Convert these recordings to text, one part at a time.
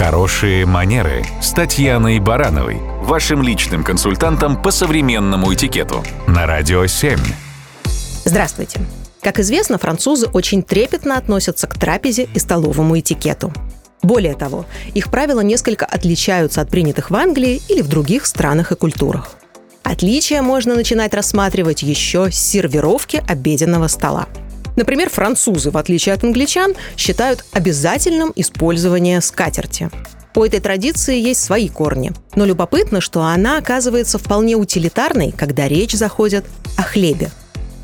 Хорошие манеры с Татьяной Барановой, вашим личным консультантом по современному этикету на Радио 7. Здравствуйте. Как известно, французы очень трепетно относятся к трапезе и столовому этикету. Более того, их правила несколько отличаются от принятых в Англии или в других странах и культурах. Отличия можно начинать рассматривать еще с сервировки обеденного стола. Например, французы, в отличие от англичан, считают обязательным использование скатерти. У этой традиции есть свои корни. Но любопытно, что она оказывается вполне утилитарной, когда речь заходит о хлебе.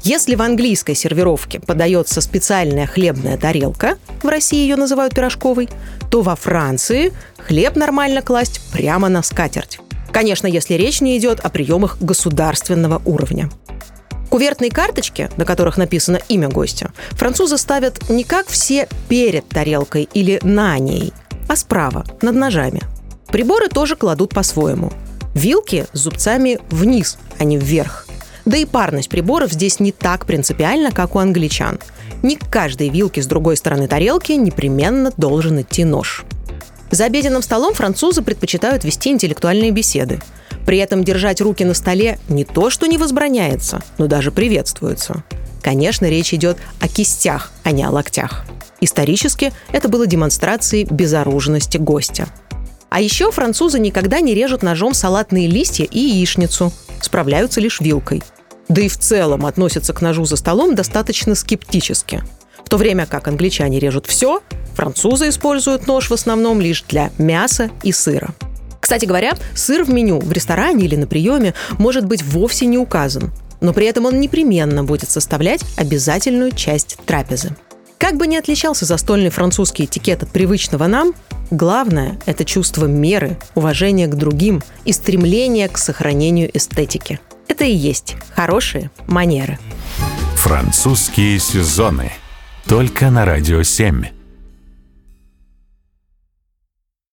Если в английской сервировке подается специальная хлебная тарелка, в России ее называют пирожковой, то во Франции хлеб нормально класть прямо на скатерть. Конечно, если речь не идет о приемах государственного уровня. Кувертные карточки, на которых написано имя гостя, французы ставят не как все перед тарелкой или на ней, а справа, над ножами. Приборы тоже кладут по-своему. Вилки с зубцами вниз, а не вверх. Да и парность приборов здесь не так принципиальна, как у англичан. Не к каждой вилке с другой стороны тарелки непременно должен идти нож. За обеденным столом французы предпочитают вести интеллектуальные беседы – при этом держать руки на столе не то, что не возбраняется, но даже приветствуется. Конечно, речь идет о кистях, а не о локтях. Исторически это было демонстрацией безоружности гостя. А еще французы никогда не режут ножом салатные листья и яичницу, справляются лишь вилкой. Да и в целом относятся к ножу за столом достаточно скептически. В то время как англичане режут все, французы используют нож в основном лишь для мяса и сыра. Кстати говоря, сыр в меню в ресторане или на приеме может быть вовсе не указан, но при этом он непременно будет составлять обязательную часть трапезы. Как бы ни отличался застольный французский этикет от привычного нам, главное – это чувство меры, уважение к другим и стремление к сохранению эстетики. Это и есть хорошие манеры. Французские сезоны. Только на «Радио 7».